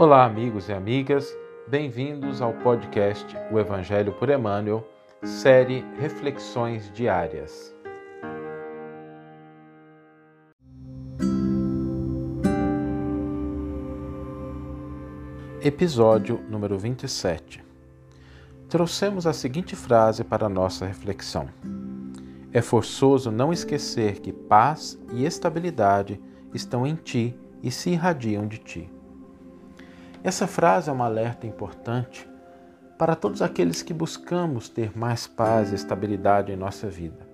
Olá, amigos e amigas, bem-vindos ao podcast O Evangelho por Emmanuel, série Reflexões Diárias. Episódio número 27. Trouxemos a seguinte frase para nossa reflexão: É forçoso não esquecer que paz e estabilidade estão em ti e se irradiam de ti. Essa frase é um alerta importante para todos aqueles que buscamos ter mais paz e estabilidade em nossa vida.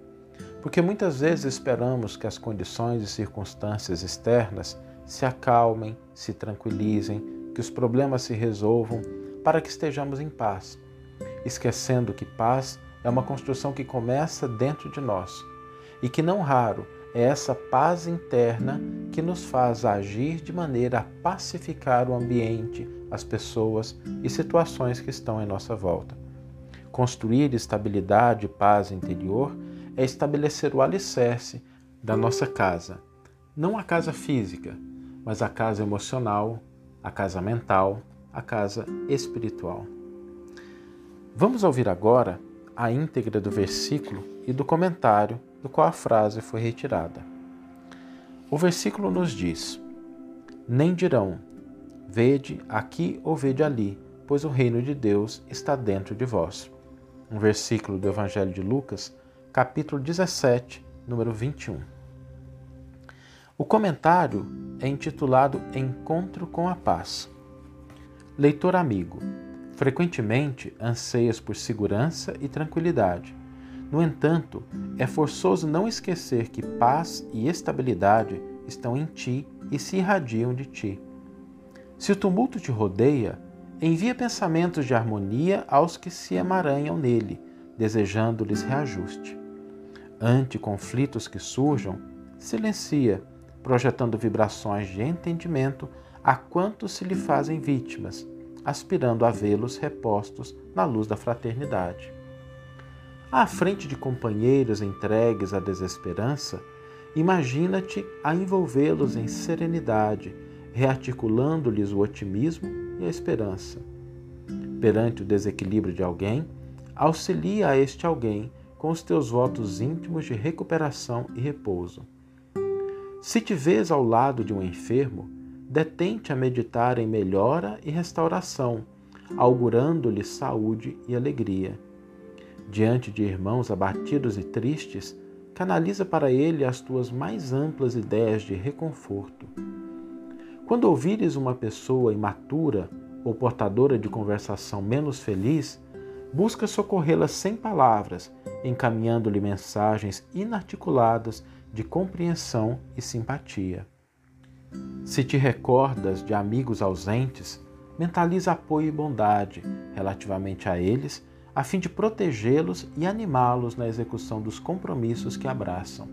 Porque muitas vezes esperamos que as condições e circunstâncias externas se acalmem, se tranquilizem, que os problemas se resolvam para que estejamos em paz, esquecendo que paz é uma construção que começa dentro de nós e que não raro é essa paz interna que nos faz agir de maneira a pacificar o ambiente, as pessoas e situações que estão em nossa volta. Construir estabilidade e paz interior é estabelecer o alicerce da nossa casa. Não a casa física, mas a casa emocional, a casa mental, a casa espiritual. Vamos ouvir agora a íntegra do versículo e do comentário do qual a frase foi retirada. O versículo nos diz: Nem dirão, vede aqui ou vede ali, pois o reino de Deus está dentro de vós. Um versículo do Evangelho de Lucas, capítulo 17, número 21. O comentário é intitulado Encontro com a Paz. Leitor amigo, frequentemente anseias por segurança e tranquilidade no entanto, é forçoso não esquecer que paz e estabilidade estão em ti e se irradiam de ti. Se o tumulto te rodeia, envia pensamentos de harmonia aos que se emaranham nele, desejando-lhes reajuste. Ante conflitos que surjam, silencia, projetando vibrações de entendimento a quantos se lhe fazem vítimas, aspirando a vê-los repostos na luz da fraternidade. À frente de companheiros entregues à desesperança, imagina-te a envolvê-los em serenidade, rearticulando-lhes o otimismo e a esperança. Perante o desequilíbrio de alguém, auxilia a este alguém com os teus votos íntimos de recuperação e repouso. Se te vês ao lado de um enfermo, detente a meditar em melhora e restauração, augurando-lhe saúde e alegria Diante de irmãos abatidos e tristes, canaliza para ele as tuas mais amplas ideias de reconforto. Quando ouvires uma pessoa imatura ou portadora de conversação menos feliz, busca socorrê-la sem palavras, encaminhando-lhe mensagens inarticuladas de compreensão e simpatia. Se te recordas de amigos ausentes, mentaliza apoio e bondade relativamente a eles a fim de protegê-los e animá-los na execução dos compromissos que abraçam.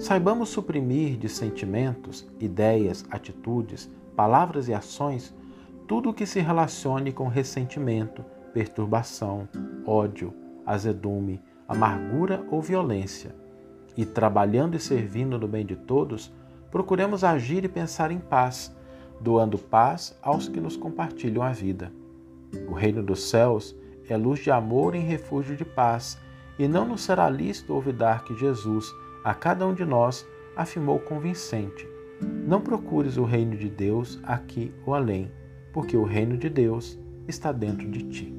Saibamos suprimir de sentimentos, ideias, atitudes, palavras e ações tudo o que se relacione com ressentimento, perturbação, ódio, azedume, amargura ou violência. E trabalhando e servindo no bem de todos, procuremos agir e pensar em paz, doando paz aos que nos compartilham a vida. O reino dos céus é luz de amor em refúgio de paz, e não nos será lícito olvidar que Jesus, a cada um de nós, afirmou convincente: Não procures o reino de Deus aqui ou além, porque o reino de Deus está dentro de ti.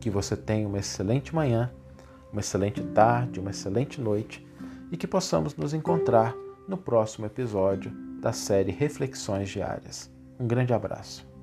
Que você tenha uma excelente manhã, uma excelente tarde, uma excelente noite e que possamos nos encontrar no próximo episódio da série Reflexões Diárias. Um grande abraço.